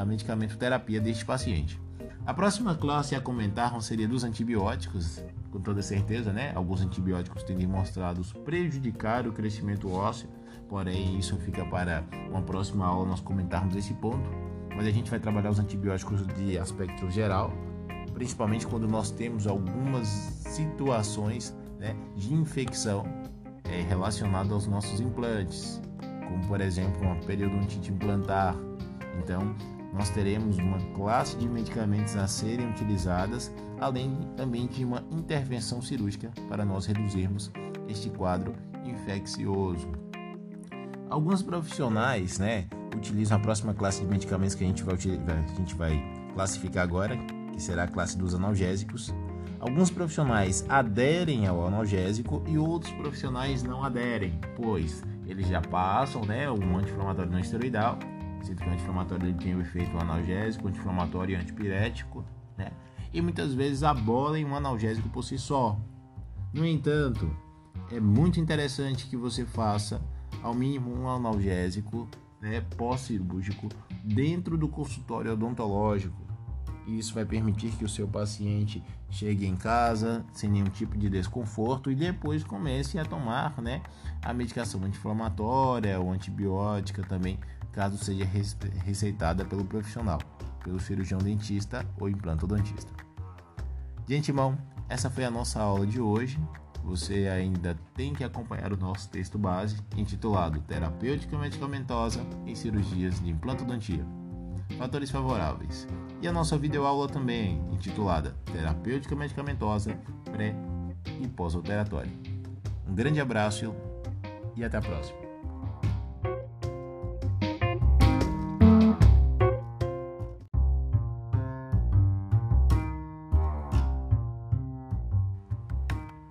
a medicamento terapia deste paciente. A próxima classe a comentar seria dos antibióticos, com toda certeza, né? Alguns antibióticos têm demonstrado prejudicar o crescimento ósseo, porém isso fica para uma próxima aula nós comentarmos esse ponto. Mas a gente vai trabalhar os antibióticos de aspecto geral, principalmente quando nós temos algumas situações né, de infecção é, relacionada aos nossos implantes, como por exemplo uma periodontite implantar. Então, nós teremos uma classe de medicamentos a serem utilizadas, além também de uma intervenção cirúrgica para nós reduzirmos este quadro infeccioso. Alguns profissionais, né, utilizam a próxima classe de medicamentos que a gente vai, a gente vai classificar agora, que será a classe dos analgésicos. Alguns profissionais aderem ao analgésico e outros profissionais não aderem, pois eles já passam, né, um anti-inflamatório não esteroidal Sinto que anti-inflamatório tem o efeito analgésico, anti-inflamatório e antipirético, né? E muitas vezes abolem um analgésico por si só. No entanto, é muito interessante que você faça ao mínimo um analgésico né, pós-cirúrgico dentro do consultório odontológico. Isso vai permitir que o seu paciente chegue em casa sem nenhum tipo de desconforto e depois comece a tomar né, a medicação anti-inflamatória ou antibiótica também caso seja receitada pelo profissional, pelo cirurgião dentista ou implantodontista. De antemão, essa foi a nossa aula de hoje. Você ainda tem que acompanhar o nosso texto base intitulado Terapêutica Medicamentosa em Cirurgias de Implantodontia. Fatores favoráveis. E a nossa videoaula também, intitulada Terapêutica Medicamentosa Pré e Pós-Operatório. Um grande abraço e até a próxima.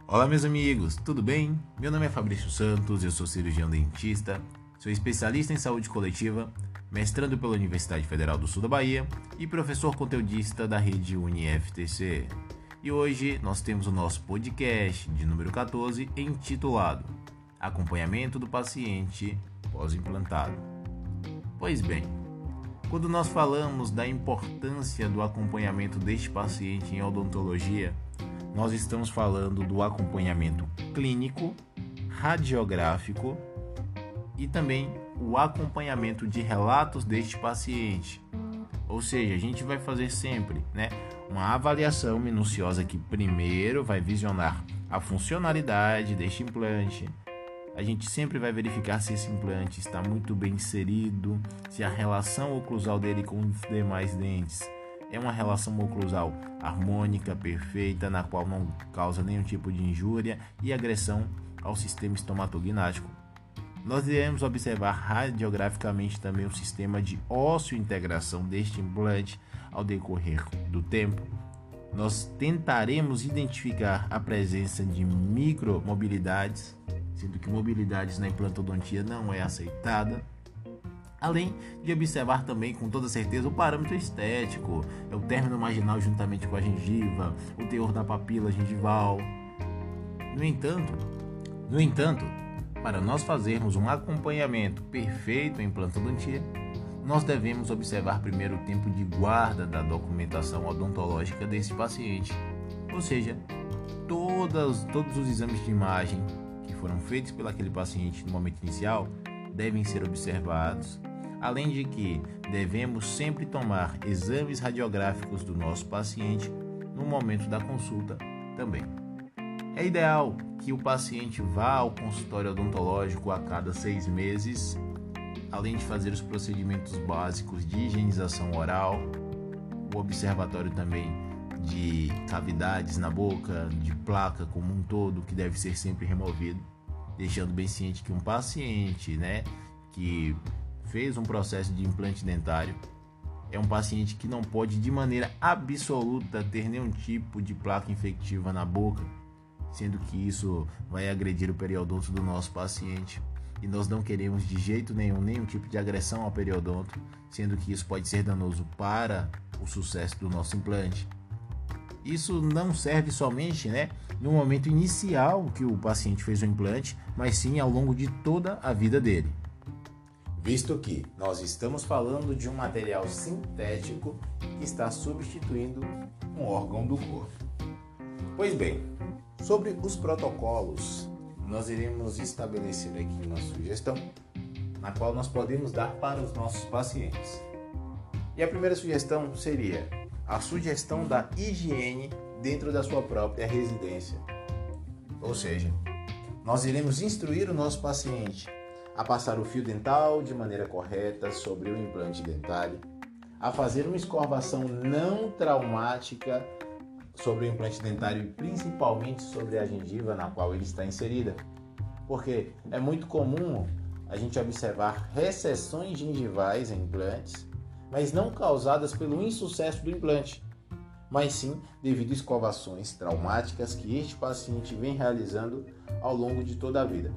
Olá, meus amigos, tudo bem? Meu nome é Fabrício Santos, eu sou cirurgião dentista, sou especialista em saúde coletiva, mestrando pela Universidade Federal do Sul da Bahia e professor conteudista da rede UniFTC. E hoje nós temos o nosso podcast de número 14 intitulado Acompanhamento do paciente pós-implantado. Pois bem, quando nós falamos da importância do acompanhamento deste paciente em odontologia, nós estamos falando do acompanhamento clínico, radiográfico e também o acompanhamento de relatos deste paciente. Ou seja, a gente vai fazer sempre né, uma avaliação minuciosa que primeiro vai visionar a funcionalidade deste implante. A gente sempre vai verificar se esse implante está muito bem inserido, se a relação oclusal dele com os demais dentes é uma relação oclusal harmônica, perfeita, na qual não causa nenhum tipo de injúria e agressão ao sistema estomatognático. Nós iremos observar radiograficamente também o sistema de ósseo-integração deste implante ao decorrer do tempo. Nós tentaremos identificar a presença de micromobilidades, sendo que mobilidades na implantodontia não é aceitada Além de observar também com toda certeza o parâmetro estético, é o término marginal juntamente com a gengiva, o teor da papila gengival. No entanto, no entanto, para nós fazermos um acompanhamento perfeito em implantodontia, nós devemos observar primeiro o tempo de guarda da documentação odontológica desse paciente, ou seja, todas, todos os exames de imagem que foram feitos pelo aquele paciente no momento inicial devem ser observados Além de que devemos sempre tomar exames radiográficos do nosso paciente no momento da consulta também. É ideal que o paciente vá ao consultório odontológico a cada seis meses, além de fazer os procedimentos básicos de higienização oral, o observatório também de cavidades na boca, de placa como um todo, que deve ser sempre removido, deixando bem ciente que um paciente, né, que fez um processo de implante dentário, é um paciente que não pode de maneira absoluta ter nenhum tipo de placa infectiva na boca, sendo que isso vai agredir o periodonto do nosso paciente. E nós não queremos de jeito nenhum nenhum tipo de agressão ao periodonto, sendo que isso pode ser danoso para o sucesso do nosso implante. Isso não serve somente né, no momento inicial que o paciente fez o implante, mas sim ao longo de toda a vida dele. visto que nós estamos falando de um material sintético que está substituindo um órgão do corpo. Pois bem, sobre os protocolos, nós iremos estabelecer aqui uma sugestão na qual nós podemos dar para os nossos pacientes. E a primeira sugestão seria a sugestão da higiene dentro da sua própria residência. Ou seja, nós iremos instruir o nosso paciente a passar o fio dental de maneira correta sobre o implante dentário, a fazer uma escovação não traumática sobre o implante dentário e principalmente sobre a gengiva na qual ele está inserida. Porque é muito comum a gente observar recessões gengivais em implantes, mas não causadas pelo insucesso do implante, mas sim devido a escovações traumáticas que este paciente vem realizando ao longo de toda a vida.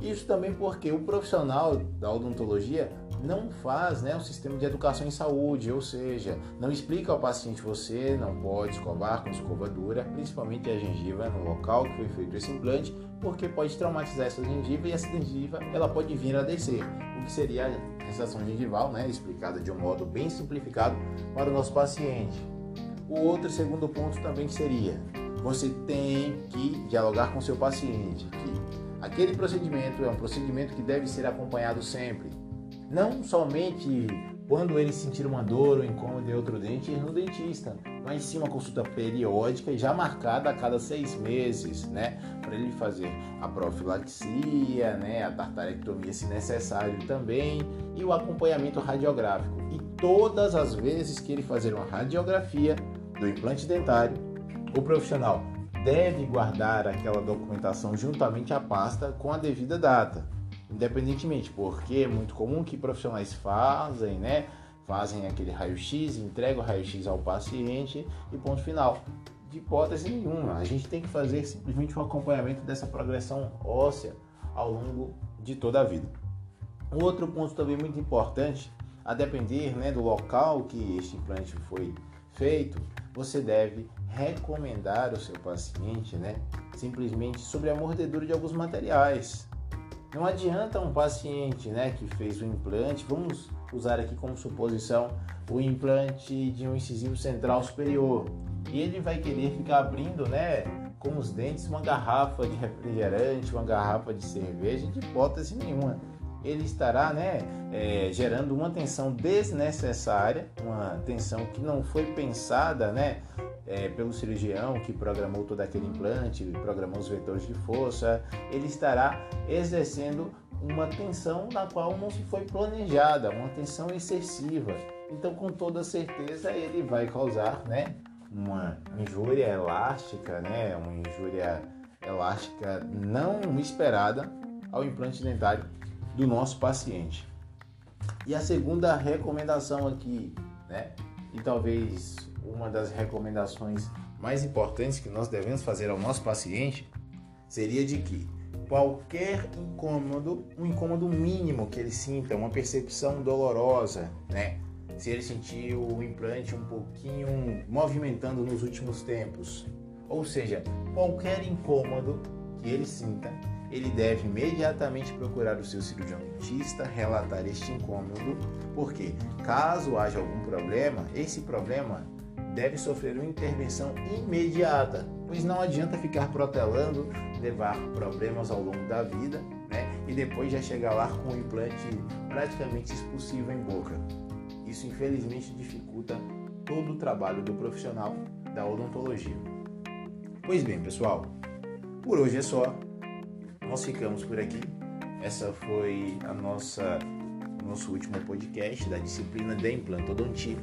Isso também porque o profissional da odontologia não faz né, um sistema de educação em saúde, ou seja, não explica ao paciente você não pode escovar com escovadura, principalmente a gengiva no local que foi feito esse implante, porque pode traumatizar essa gengiva e essa gengiva ela pode vir a descer, o que seria a recessão gengival, né, explicada de um modo bem simplificado para o nosso paciente. O outro segundo ponto também seria, você tem que dialogar com seu paciente, que aquele procedimento é um procedimento que deve ser acompanhado sempre, não somente quando ele sentir uma dor ou incômodo em outro dente, ir no dentista, mas sim uma consulta periódica e já marcada a cada seis meses, né? Para ele fazer a profilaxia, né? A tartarectomia se necessário também e o acompanhamento radiográfico. E todas as vezes que ele fazer uma radiografia do implante dentário, o profissional deve guardar aquela documentação juntamente à pasta com a devida data independentemente, porque é muito comum que profissionais fazem, né? Fazem aquele raio-x, entregam o raio-x ao paciente e ponto final. De hipótese nenhuma, a gente tem que fazer simplesmente um acompanhamento dessa progressão óssea ao longo de toda a vida. Um outro ponto também muito importante, a depender né, do local que este implante foi feito, você deve recomendar ao seu paciente né, simplesmente sobre a mordedura de alguns materiais. Não adianta um paciente né, que fez o implante, vamos usar aqui como suposição o implante de um incisivo central superior, e ele vai querer ficar abrindo né, com os dentes uma garrafa de refrigerante, uma garrafa de cerveja, de hipótese nenhuma. Ele estará né, é, gerando uma tensão desnecessária, uma tensão que não foi pensada né, é, pelo cirurgião que programou todo aquele implante, programou os vetores de força, ele estará exercendo uma tensão na qual não se foi planejada, uma tensão excessiva. Então, com toda certeza, ele vai causar, né, uma injúria elástica, né, uma injúria elástica não esperada ao implante dentário do nosso paciente. E a segunda recomendação aqui, né, e talvez uma das recomendações mais importantes que nós devemos fazer ao nosso paciente seria de que qualquer incômodo, um incômodo mínimo que ele sinta, uma percepção dolorosa, né? Se ele sentir o implante um pouquinho movimentando nos últimos tempos, ou seja, qualquer incômodo que ele sinta, ele deve imediatamente procurar o seu cirurgião dentista, relatar este incômodo, porque caso haja algum problema, esse problema deve sofrer uma intervenção imediata, pois não adianta ficar protelando, levar problemas ao longo da vida, né? E depois já chegar lá com o implante praticamente expulsivo em boca. Isso infelizmente dificulta todo o trabalho do profissional da odontologia. Pois bem, pessoal, por hoje é só. Nós ficamos por aqui. Essa foi a nossa nosso último podcast da disciplina de implantodontia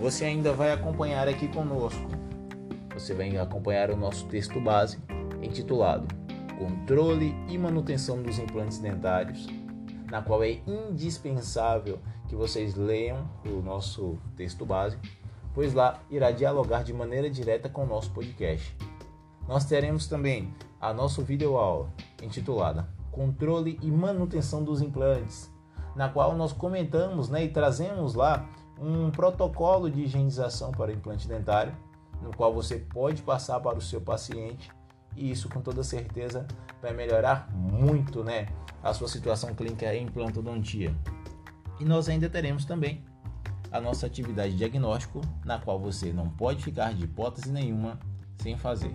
você ainda vai acompanhar aqui conosco. Você vai acompanhar o nosso texto base intitulado Controle e Manutenção dos Implantes Dentários, na qual é indispensável que vocês leiam o nosso texto base, pois lá irá dialogar de maneira direta com o nosso podcast. Nós teremos também a nossa videoaula intitulada Controle e Manutenção dos Implantes, na qual nós comentamos né, e trazemos lá um protocolo de higienização para implante dentário, no qual você pode passar para o seu paciente e isso com toda certeza vai melhorar muito, né, a sua situação clínica em implantodontia. E nós ainda teremos também a nossa atividade de diagnóstico, na qual você não pode ficar de hipótese nenhuma sem fazer.